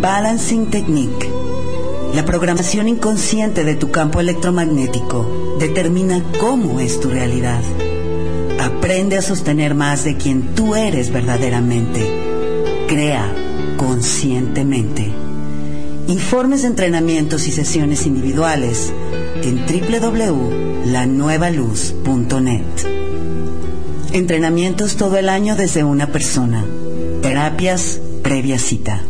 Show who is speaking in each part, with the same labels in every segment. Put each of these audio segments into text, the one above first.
Speaker 1: Balancing Technique. La programación inconsciente de tu campo electromagnético determina cómo es tu realidad. Aprende a sostener más de quien tú eres verdaderamente. Crea conscientemente. Informes entrenamientos y sesiones individuales en www.lanuevaluz.net. Entrenamientos todo el año desde una persona. Terapias previa cita.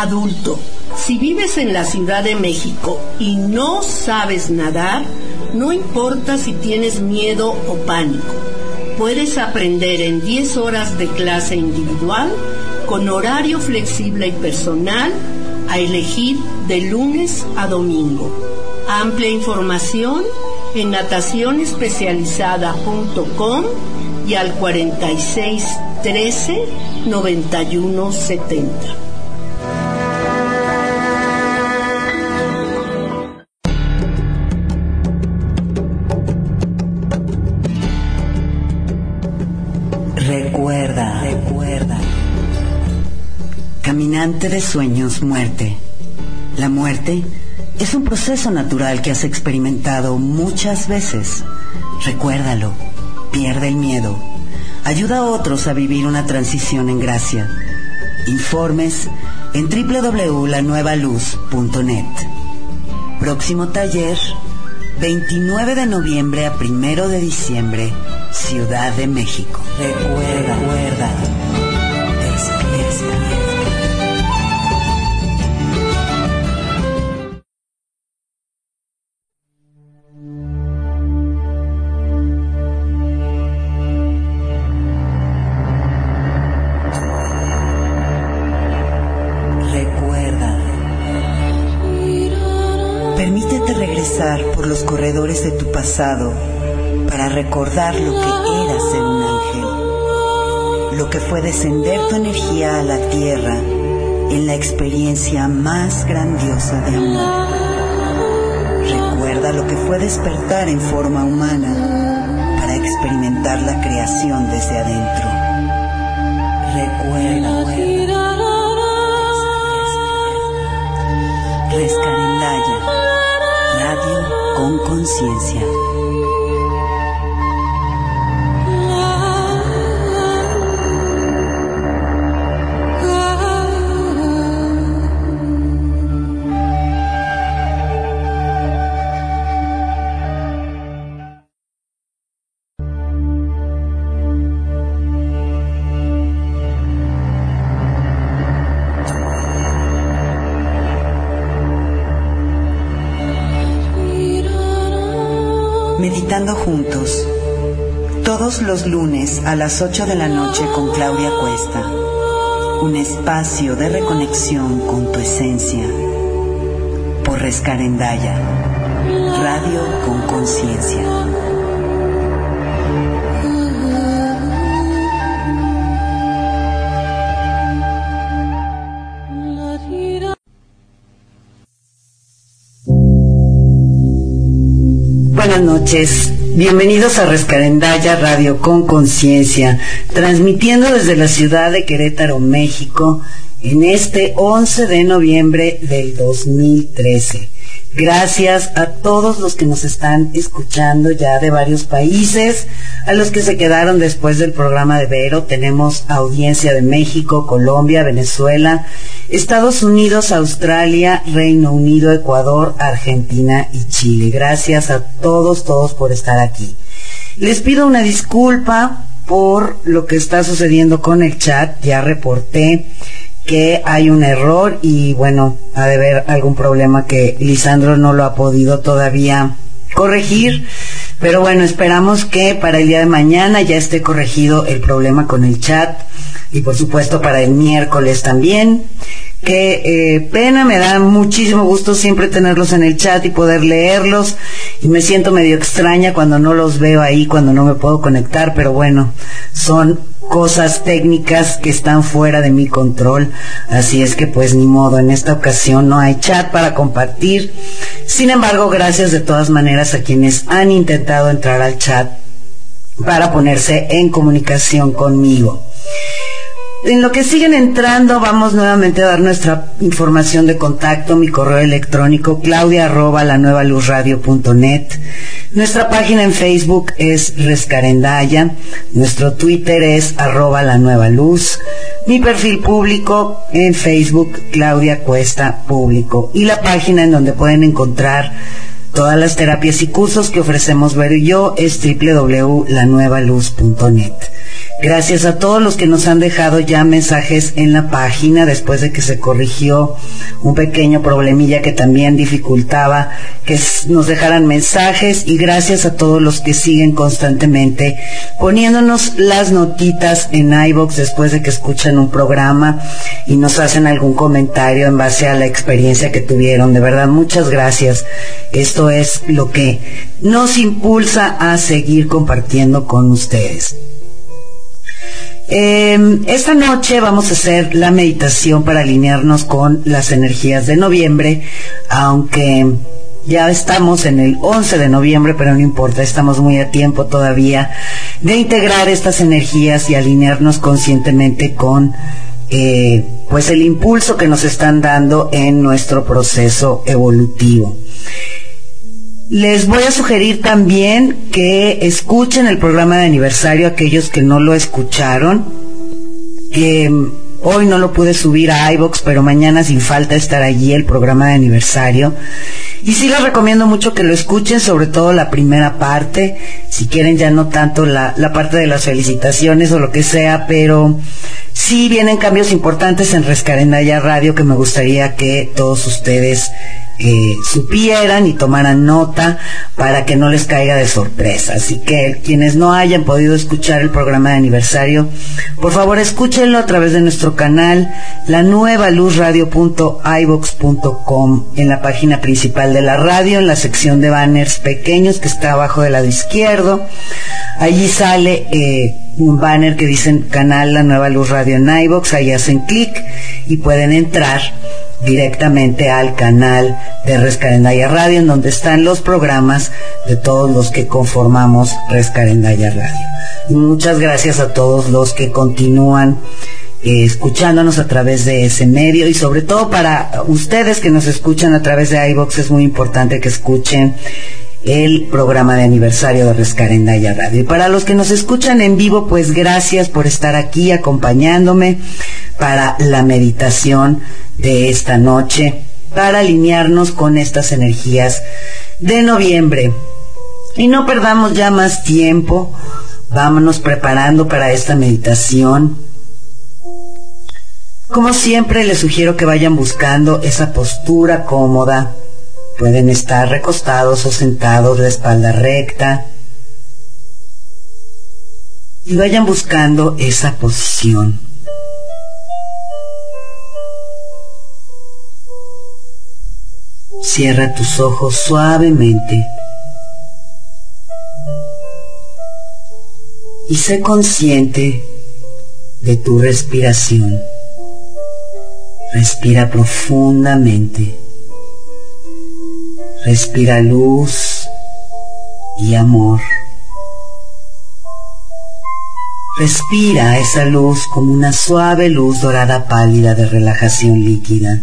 Speaker 2: Adulto, si vives en la Ciudad de México y no sabes nadar, no importa si tienes miedo o pánico. Puedes aprender en 10 horas de clase individual con horario flexible y personal a elegir de lunes a domingo. Amplia información en natacionespecializada.com y al 46 13
Speaker 1: de sueños, muerte. La muerte es un proceso natural que has experimentado muchas veces. Recuérdalo, pierde el miedo. Ayuda a otros a vivir una transición en gracia. Informes en www.lanuevaluz.net. Próximo taller, 29 de noviembre a 1 de diciembre, Ciudad de México. Recuerda, los corredores de tu pasado para recordar lo que eras en un ángel, lo que fue descender tu energía a la tierra en la experiencia más grandiosa de amor. Recuerda lo que fue despertar en forma humana para experimentar la creación desde adentro. Recuerda, recuerda. Con conciencia. Meditando juntos, todos los lunes a las 8 de la noche con Claudia Cuesta, un espacio de reconexión con tu esencia, por Rescarendaya, radio con conciencia. Buenas noches. Bienvenidos a Rescarendaya Radio con Conciencia, transmitiendo desde la ciudad de Querétaro, México, en este 11 de noviembre del 2013. Gracias a todos los que nos están escuchando ya de varios países, a los que se quedaron después del programa de Vero. Tenemos audiencia de México, Colombia, Venezuela, Estados Unidos, Australia, Reino Unido, Ecuador, Argentina y Chile. Gracias a todos, todos por estar aquí. Les pido una disculpa por lo que está sucediendo con el chat. Ya reporté que hay un error y bueno, ha de haber algún problema que Lisandro no lo ha podido todavía corregir. Pero bueno, esperamos que para el día de mañana ya esté corregido el problema con el chat y por supuesto para el miércoles también. Qué eh, pena, me da muchísimo gusto siempre tenerlos en el chat y poder leerlos y me siento medio extraña cuando no los veo ahí, cuando no me puedo conectar, pero bueno, son cosas técnicas que están fuera de mi control. Así es que pues ni modo, en esta ocasión no hay chat para compartir. Sin embargo, gracias de todas maneras a quienes han intentado entrar al chat para ponerse en comunicación conmigo. En lo que siguen entrando, vamos nuevamente a dar nuestra información de contacto, mi correo electrónico claudia arroba la nueva luz radio punto net. Nuestra página en Facebook es Rescarendaya, nuestro Twitter es arroba la nueva luz, mi perfil público en Facebook Claudia Cuesta Público y la página en donde pueden encontrar todas las terapias y cursos que ofrecemos Ver y yo es www.lanuevaluz.net. Gracias a todos los que nos han dejado ya mensajes en la página después de que se corrigió un pequeño problemilla que también dificultaba que nos dejaran mensajes y gracias a todos los que siguen constantemente poniéndonos las notitas en iBox después de que escuchan un programa y nos hacen algún comentario en base a la experiencia que tuvieron. De verdad, muchas gracias. Esto es lo que nos impulsa a seguir compartiendo con ustedes. Em, esta noche vamos a hacer la meditación para alinearnos con las energías de noviembre, aunque ya estamos en el 11 de noviembre, pero no importa, estamos muy a tiempo todavía de integrar estas energías y alinearnos conscientemente con eh, pues el impulso que nos están dando en nuestro proceso evolutivo. Les voy a sugerir también que escuchen el programa de aniversario aquellos que no lo escucharon. hoy no lo pude subir a iBox, pero mañana sin falta estar allí el programa de aniversario. Y sí les recomiendo mucho que lo escuchen, sobre todo la primera parte, si quieren ya no tanto la, la parte de las felicitaciones o lo que sea, pero sí vienen cambios importantes en Rescarendaya Radio que me gustaría que todos ustedes supieran y tomaran nota para que no les caiga de sorpresa. Así que quienes no hayan podido escuchar el programa de aniversario, por favor escúchenlo a través de nuestro canal, la nueva luzradio.ibox.com, en la página principal de la radio, en la sección de banners pequeños que está abajo del lado izquierdo. Allí sale eh, un banner que dice canal La Nueva Luz Radio en iBox, ahí hacen clic y pueden entrar directamente al canal de Rescarendaya Radio, en donde están los programas de todos los que conformamos Rescarendaya Radio. Muchas gracias a todos los que continúan eh, escuchándonos a través de ese medio y sobre todo para ustedes que nos escuchan a través de iBox es muy importante que escuchen el programa de aniversario de Rescarendaya Radio. Y para los que nos escuchan en vivo, pues gracias por estar aquí acompañándome para la meditación de esta noche, para alinearnos con estas energías de noviembre. Y no perdamos ya más tiempo, vámonos preparando para esta meditación. Como siempre, les sugiero que vayan buscando esa postura cómoda Pueden estar recostados o sentados, de espalda recta. Y vayan buscando esa posición. Cierra tus ojos suavemente. Y sé consciente de tu respiración. Respira profundamente. Respira luz y amor. Respira esa luz como una suave luz dorada pálida de relajación líquida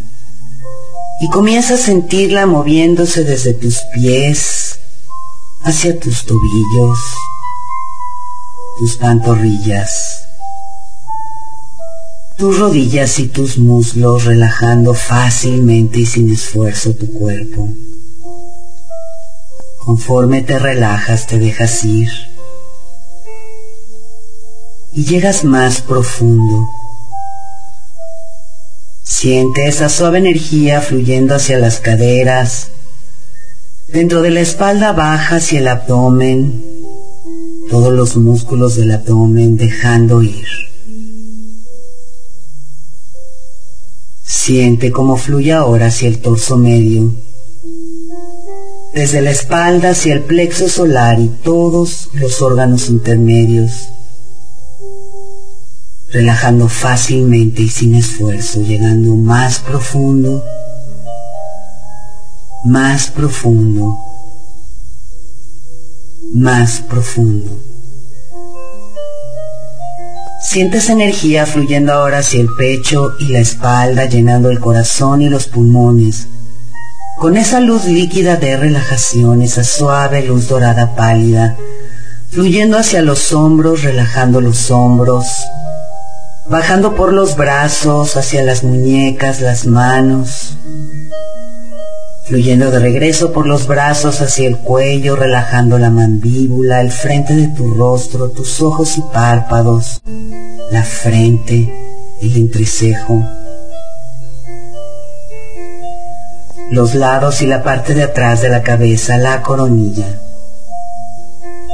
Speaker 1: y comienza a sentirla moviéndose desde tus pies hacia tus tobillos, tus pantorrillas, tus rodillas y tus muslos relajando fácilmente y sin esfuerzo tu cuerpo. Conforme te relajas, te dejas ir y llegas más profundo. Siente esa suave energía fluyendo hacia las caderas, dentro de la espalda baja hacia el abdomen, todos los músculos del abdomen dejando ir. Siente cómo fluye ahora hacia el torso medio desde la espalda hacia el plexo solar y todos los órganos intermedios. relajando fácilmente y sin esfuerzo, llegando más profundo, más profundo, más profundo. Sientes energía fluyendo ahora hacia el pecho y la espalda, llenando el corazón y los pulmones. Con esa luz líquida de relajación, esa suave luz dorada pálida, fluyendo hacia los hombros, relajando los hombros, bajando por los brazos, hacia las muñecas, las manos, fluyendo de regreso por los brazos hacia el cuello, relajando la mandíbula, el frente de tu rostro, tus ojos y párpados, la frente, el entrecejo, los lados y la parte de atrás de la cabeza, la coronilla.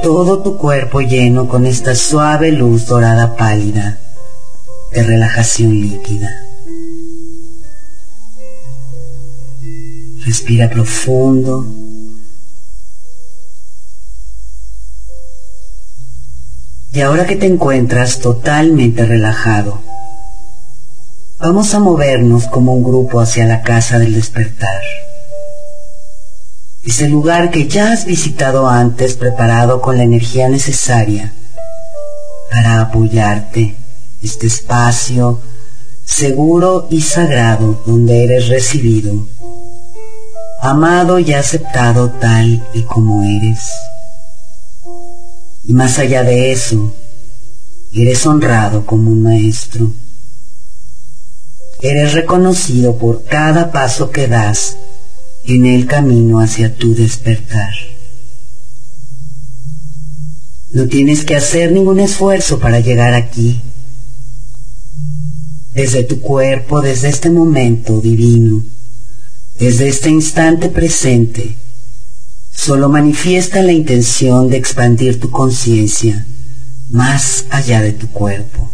Speaker 1: Todo tu cuerpo lleno con esta suave luz dorada pálida de relajación líquida. Respira profundo. Y ahora que te encuentras totalmente relajado, vamos a movernos como un grupo hacia la casa del despertar. Ese lugar que ya has visitado antes preparado con la energía necesaria para apoyarte, este espacio seguro y sagrado donde eres recibido amado y aceptado tal y como eres. Y más allá de eso, eres honrado como un maestro. Eres reconocido por cada paso que das en el camino hacia tu despertar. No tienes que hacer ningún esfuerzo para llegar aquí. Desde tu cuerpo, desde este momento divino, desde este instante presente, solo manifiesta la intención de expandir tu conciencia más allá de tu cuerpo,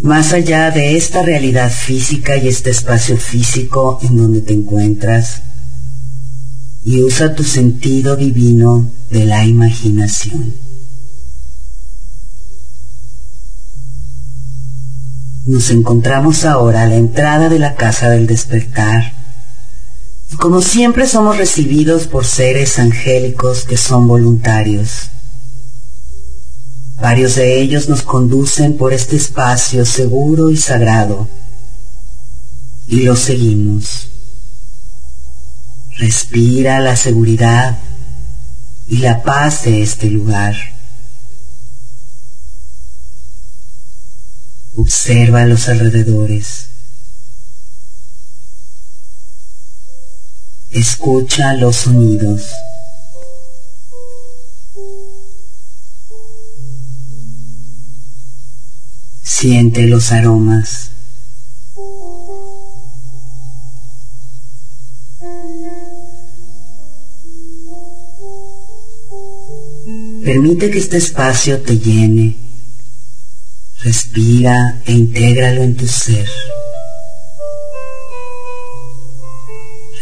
Speaker 1: más allá de esta realidad física y este espacio físico en donde te encuentras, y usa tu sentido divino de la imaginación. Nos encontramos ahora a la entrada de la casa del despertar como siempre somos recibidos por seres angélicos que son voluntarios. Varios de ellos nos conducen por este espacio seguro y sagrado y los seguimos. Respira la seguridad y la paz de este lugar. Observa los alrededores. Escucha los sonidos. Siente los aromas. Permite que este espacio te llene. Respira e intégralo en tu ser.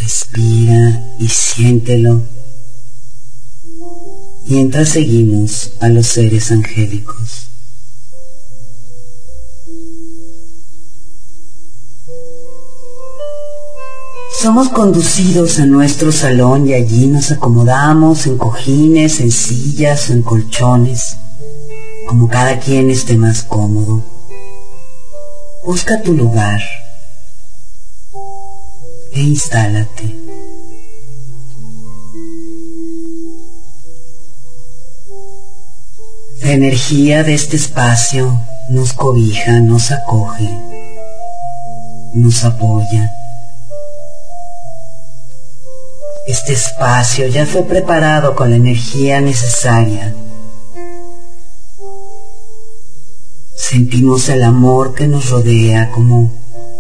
Speaker 1: Respira y siéntelo mientras seguimos a los seres angélicos. Somos conducidos a nuestro salón y allí nos acomodamos en cojines, en sillas o en colchones, como cada quien esté más cómodo. Busca tu lugar e instálate. La energía de este espacio nos cobija, nos acoge, nos apoya. Este espacio ya fue preparado con la energía necesaria. Sentimos el amor que nos rodea como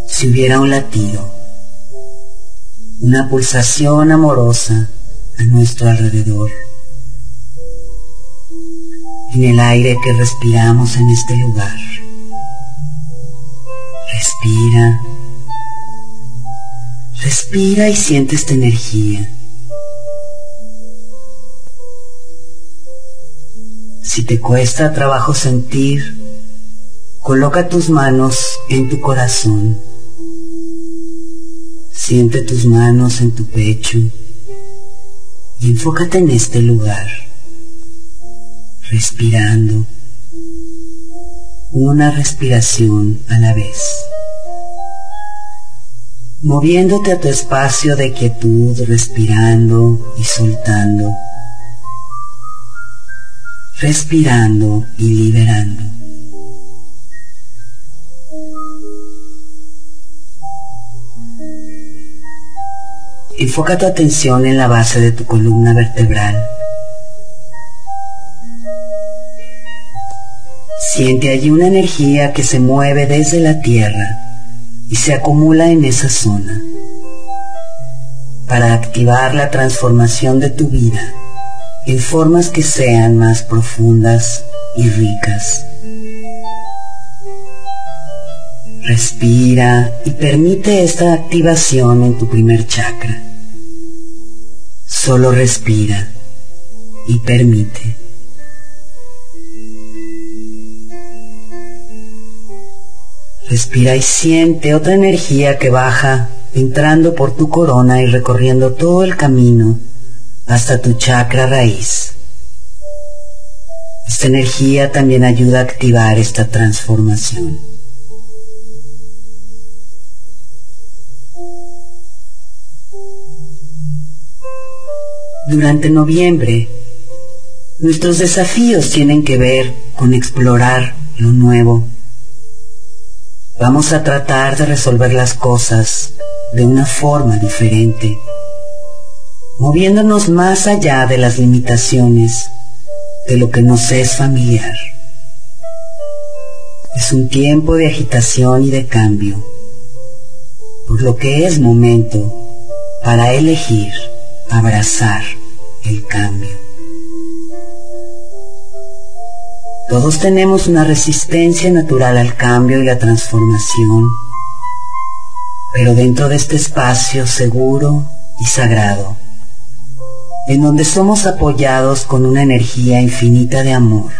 Speaker 1: si hubiera un latido una pulsación amorosa a nuestro alrededor. En el aire que respiramos en este lugar. Respira. Respira y siente esta energía. Si te cuesta trabajo sentir Coloca tus manos en tu corazón. Siente tus manos en tu pecho y enfócate en este lugar, respirando una respiración a la vez, moviéndote a tu espacio de quietud, respirando y soltando, respirando y liberando. Enfoca tu atención en la base de tu columna vertebral. Siente allí una energía que se mueve desde la tierra y se acumula en esa zona para activar la transformación de tu vida en formas que sean más profundas y ricas. Respira y permite esta activación en tu primer chakra. Solo respira y permite. Respira y siente otra energía que baja entrando por tu corona y recorriendo todo el camino hasta tu chakra raíz. Esta energía también ayuda a activar esta transformación. Durante noviembre, nuestros desafíos tienen que ver con explorar lo nuevo. Vamos a tratar de resolver las cosas de una forma diferente, moviéndonos más allá de las limitaciones de lo que nos es familiar. Es un tiempo de agitación y de cambio, por lo que es momento para elegir abrazar el cambio. Todos tenemos una resistencia natural al cambio y la transformación, pero dentro de este espacio seguro y sagrado, en donde somos apoyados con una energía infinita de amor,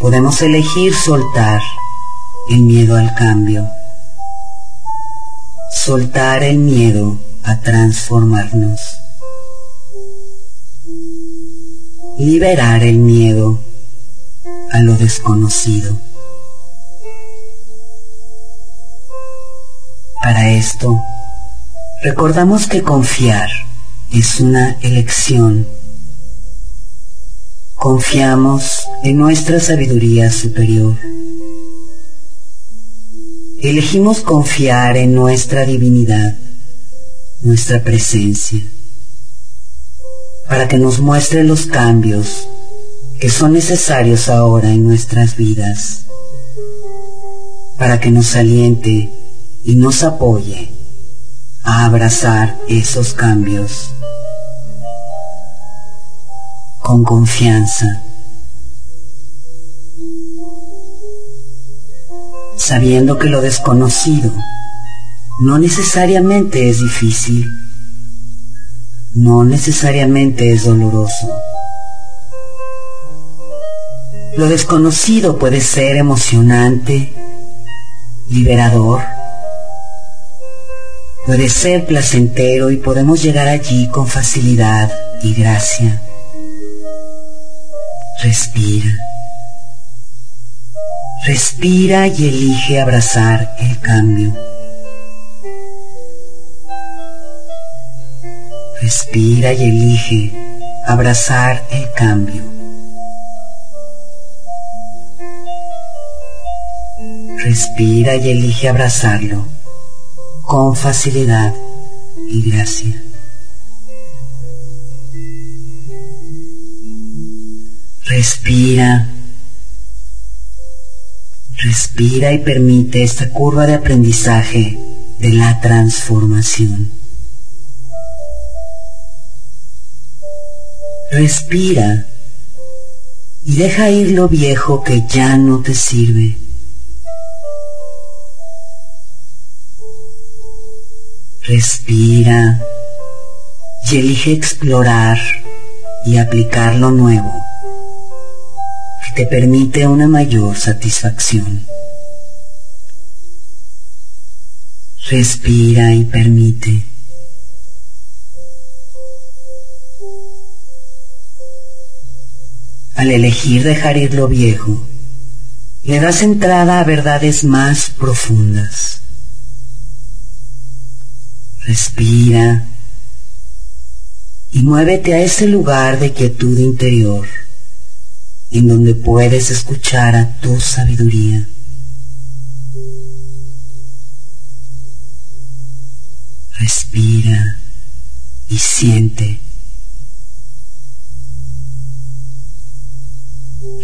Speaker 1: podemos elegir soltar el miedo al cambio, soltar el miedo a transformarnos. Liberar el miedo a lo desconocido. Para esto, recordamos que confiar es una elección. Confiamos en nuestra sabiduría superior. Elegimos confiar en nuestra divinidad nuestra presencia, para que nos muestre los cambios que son necesarios ahora en nuestras vidas, para que nos aliente y nos apoye a abrazar esos cambios con confianza, sabiendo que lo desconocido no necesariamente es difícil, no necesariamente es doloroso. Lo desconocido puede ser emocionante, liberador, puede ser placentero y podemos llegar allí con facilidad y gracia. Respira. Respira y elige abrazar el cambio. Respira y elige abrazar el cambio. Respira y elige abrazarlo con facilidad y gracia. Respira. Respira y permite esta curva de aprendizaje de la transformación. Respira y deja ir lo viejo que ya no te sirve. Respira y elige explorar y aplicar lo nuevo que te permite una mayor satisfacción. Respira y permite. Al elegir dejar ir lo viejo, le das entrada a verdades más profundas. Respira y muévete a ese lugar de quietud interior en donde puedes escuchar a tu sabiduría. Respira y siente.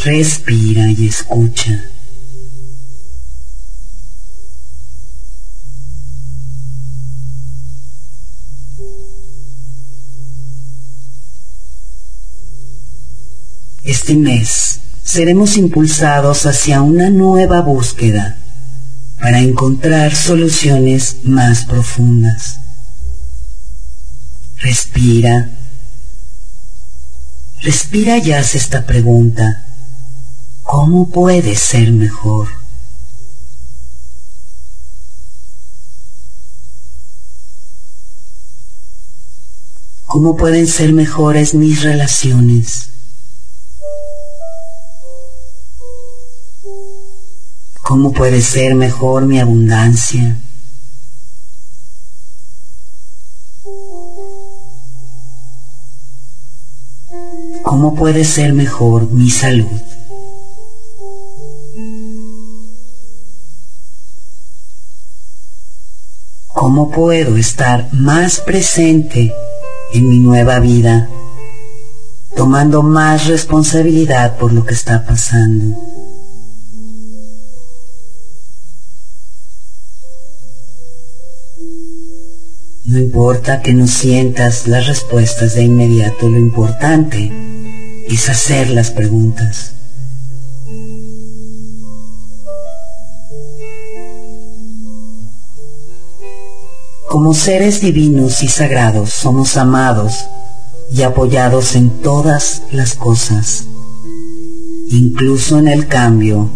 Speaker 1: Respira y escucha. Este mes seremos impulsados hacia una nueva búsqueda para encontrar soluciones más profundas. Respira. Respira y haz esta pregunta. ¿Cómo puede ser mejor? ¿Cómo pueden ser mejores mis relaciones? ¿Cómo puede ser mejor mi abundancia? ¿Cómo puede ser mejor mi salud? ¿Cómo puedo estar más presente en mi nueva vida, tomando más responsabilidad por lo que está pasando? No importa que no sientas las respuestas de inmediato, lo importante es hacer las preguntas. Como seres divinos y sagrados somos amados y apoyados en todas las cosas, incluso en el cambio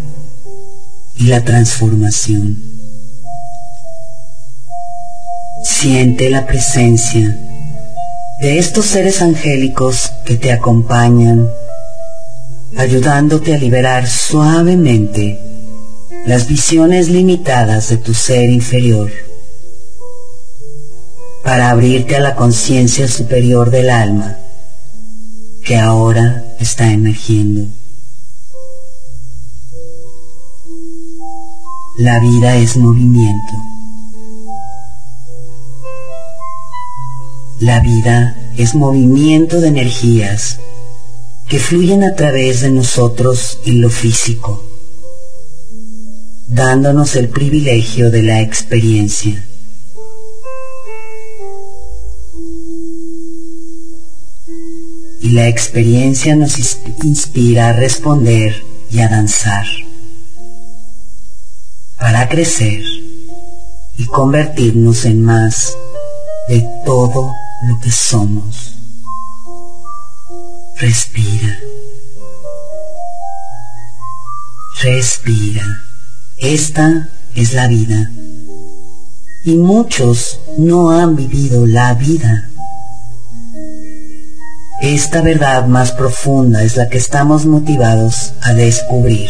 Speaker 1: y la transformación. Siente la presencia de estos seres angélicos que te acompañan, ayudándote a liberar suavemente las visiones limitadas de tu ser inferior, para abrirte a la conciencia superior del alma que ahora está emergiendo. La vida es movimiento. La vida es movimiento de energías que fluyen a través de nosotros en lo físico, dándonos el privilegio de la experiencia. Y la experiencia nos inspira a responder y a danzar, para crecer y convertirnos en más de todo lo que somos. Respira. Respira. Esta es la vida. Y muchos no han vivido la vida. Esta verdad más profunda es la que estamos motivados a descubrir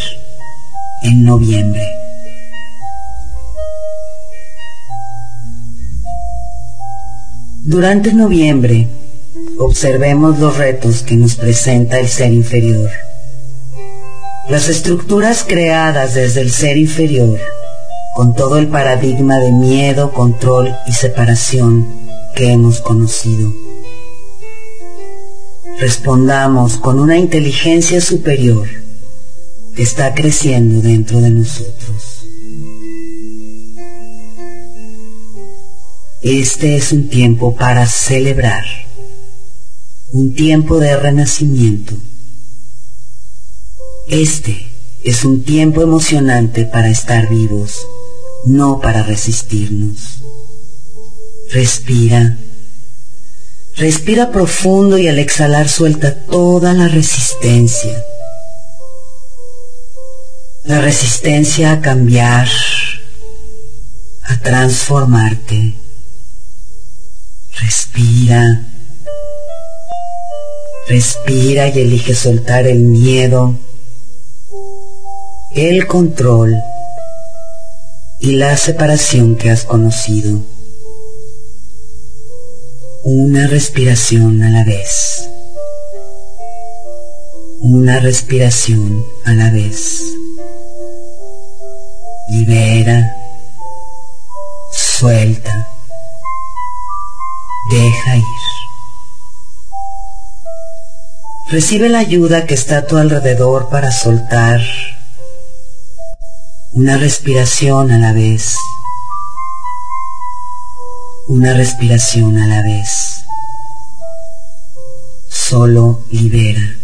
Speaker 1: en noviembre. Durante noviembre, observemos los retos que nos presenta el ser inferior. Las estructuras creadas desde el ser inferior, con todo el paradigma de miedo, control y separación que hemos conocido. Respondamos con una inteligencia superior que está creciendo dentro de nosotros. Este es un tiempo para celebrar, un tiempo de renacimiento. Este es un tiempo emocionante para estar vivos, no para resistirnos. Respira. Respira profundo y al exhalar suelta toda la resistencia. la resistencia a cambiar, a transformarte. Respira. Respira y elige soltar el miedo, el control y la separación que has conocido. Una respiración a la vez. Una respiración a la vez. Libera, suelta, deja ir. Recibe la ayuda que está a tu alrededor para soltar una respiración a la vez. Una respiración a la vez. Solo libera.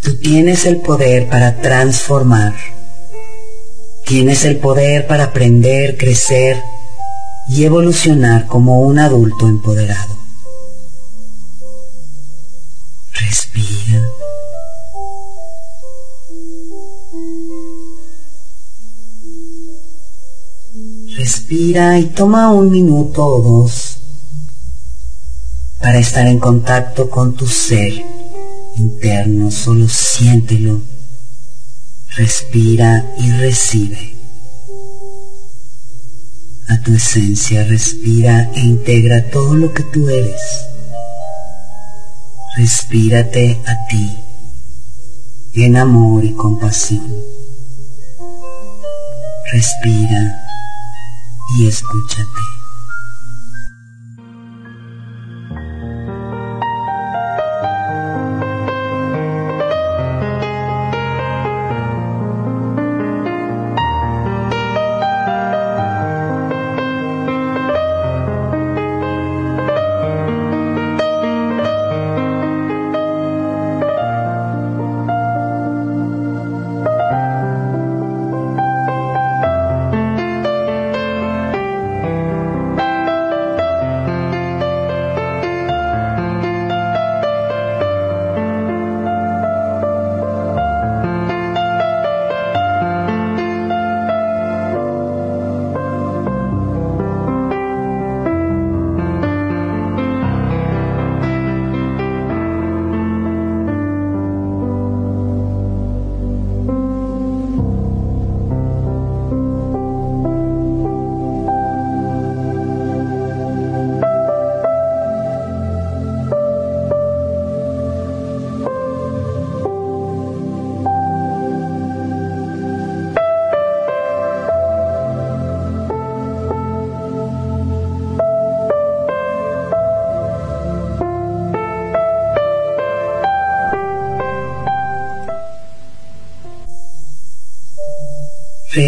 Speaker 1: Tú tienes el poder para transformar. Tienes el poder para aprender, crecer y evolucionar como un adulto empoderado. Respira. Respira y toma un minuto o dos para estar en contacto con tu ser interno. Solo siéntelo. Respira y recibe. A tu esencia respira e integra todo lo que tú eres. Respírate a ti en amor y compasión. Respira y escúchate.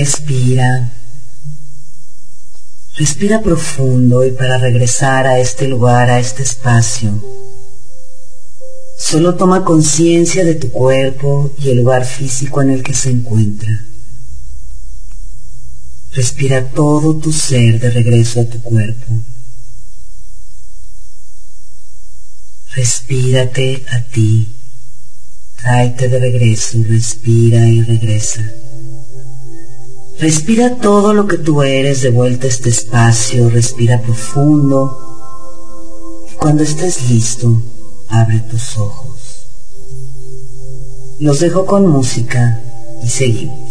Speaker 1: Respira. Respira profundo y para regresar a este lugar, a este espacio, solo toma conciencia de tu cuerpo y el lugar físico en el que se encuentra. Respira todo tu ser de regreso a tu cuerpo. Respírate a ti. Tráete de regreso, respira y regresa. Respira todo lo que tú eres de vuelta a este espacio, respira profundo cuando estés listo, abre tus ojos. Los dejo con música y seguimos.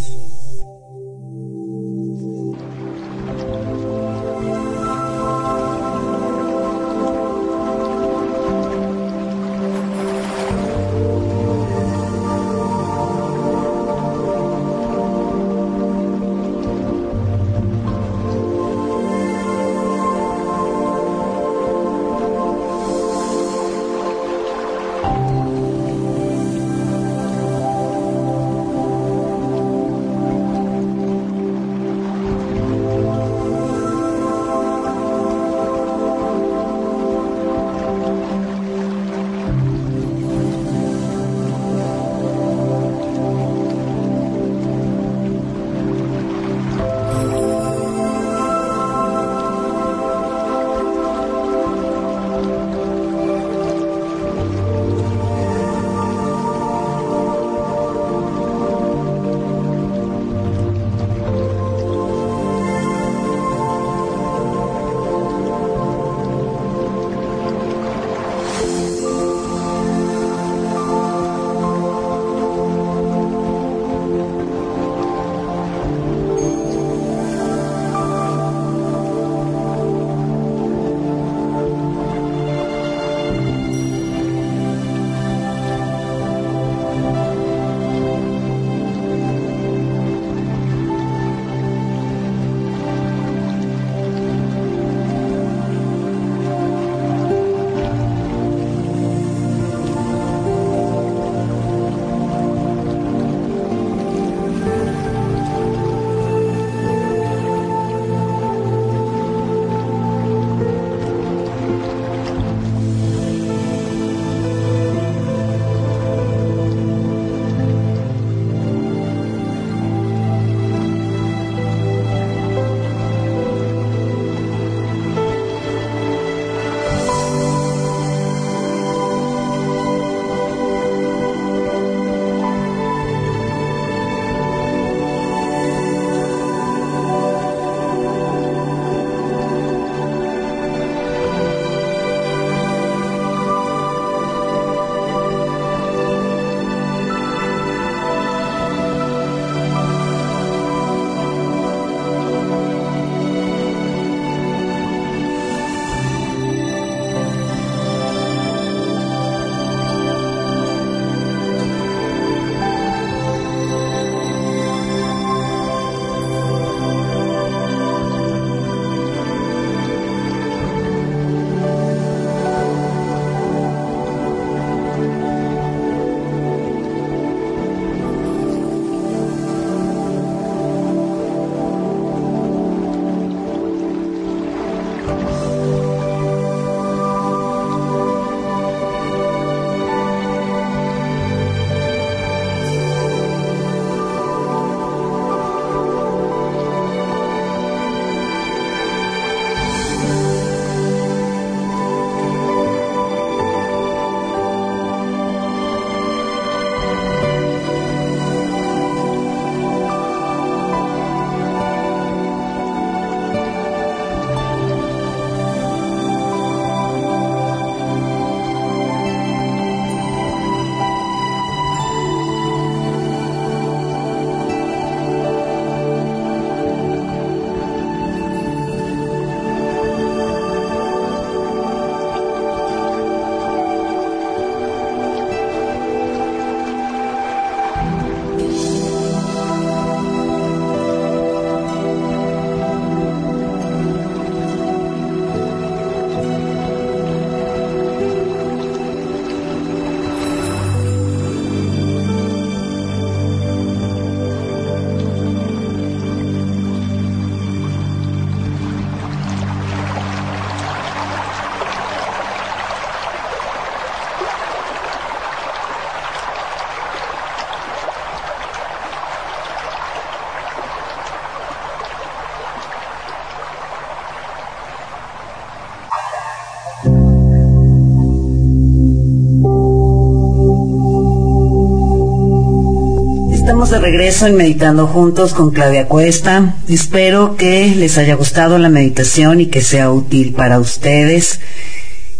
Speaker 1: Estamos de regreso en Meditando Juntos con Claudia Cuesta. Espero que les haya gustado la meditación y que sea útil para ustedes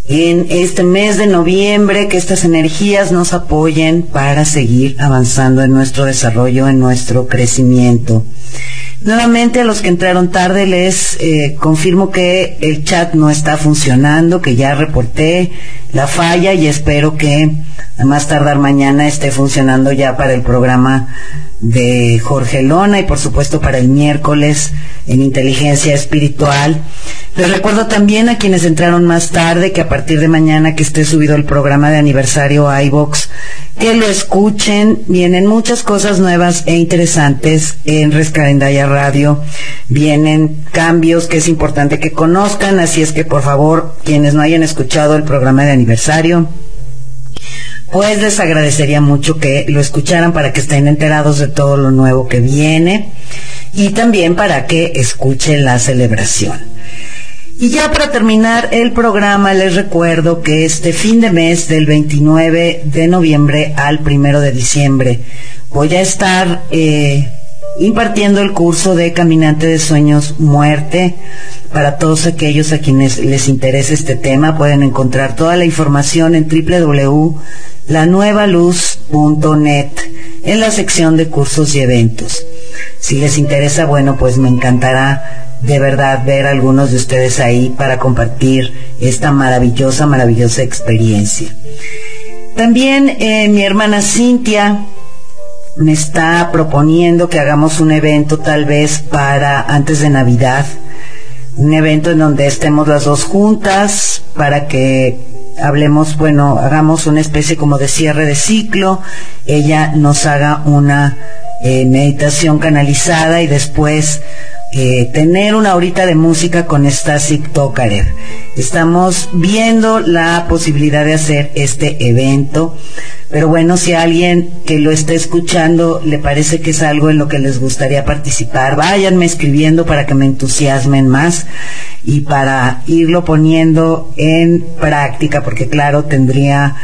Speaker 1: en este mes de noviembre, que estas energías nos apoyen para seguir avanzando en nuestro desarrollo, en nuestro crecimiento. Nuevamente a los que entraron tarde les eh, confirmo que el chat no está funcionando, que ya reporté la falla y espero que a más tardar mañana esté funcionando ya para el programa de Jorge Lona y por supuesto para el miércoles en inteligencia espiritual. Les recuerdo también a quienes entraron más tarde que a partir de mañana que esté subido el programa de aniversario iBox, que lo escuchen. Vienen muchas cosas nuevas e interesantes en Rescarendaya Radio. Vienen cambios que es importante que conozcan, así es que por favor, quienes no hayan escuchado el programa de aniversario, pues les agradecería mucho que lo escucharan para que estén enterados de todo lo nuevo que viene y también para que escuchen la celebración. Y ya para terminar el programa les recuerdo que este fin de mes del 29 de noviembre al 1 de diciembre voy a estar eh, impartiendo el curso de Caminante de Sueños Muerte. Para todos aquellos a quienes les interese este tema pueden encontrar toda la información en www.lanuevaluz.net en la sección de cursos y eventos. Si les interesa, bueno, pues me encantará de verdad ver a algunos de ustedes ahí para compartir esta maravillosa, maravillosa experiencia. También eh, mi hermana Cintia me está proponiendo que hagamos un evento tal vez para antes de Navidad, un evento en donde estemos las dos juntas para que hablemos, bueno, hagamos una especie como de cierre de ciclo, ella nos haga una eh, meditación canalizada y después eh, tener una horita de música con Stasik Tokarev. Estamos viendo la posibilidad de hacer este evento, pero bueno, si a alguien que lo esté escuchando le parece que es algo en lo que les gustaría participar, váyanme escribiendo para que me entusiasmen más y para irlo poniendo en práctica, porque claro, tendría,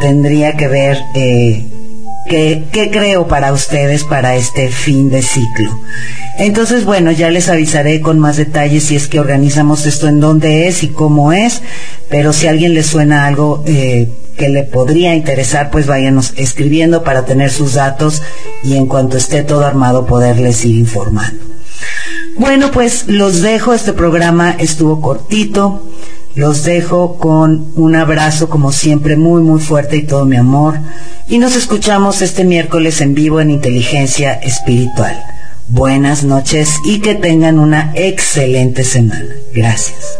Speaker 1: tendría que ver eh, qué, qué creo para ustedes para este fin de ciclo. Entonces, bueno, ya les avisaré con más detalles si es que organizamos esto en dónde es y cómo es, pero si a alguien le suena algo eh, que le podría interesar, pues váyanos escribiendo para tener sus datos y en cuanto esté todo armado poderles ir informando. Bueno, pues los dejo, este programa estuvo cortito, los dejo con un abrazo como siempre muy muy fuerte y todo mi amor y nos escuchamos este miércoles en vivo en Inteligencia Espiritual buenas noches y que tengan una excelente semana. Gracias.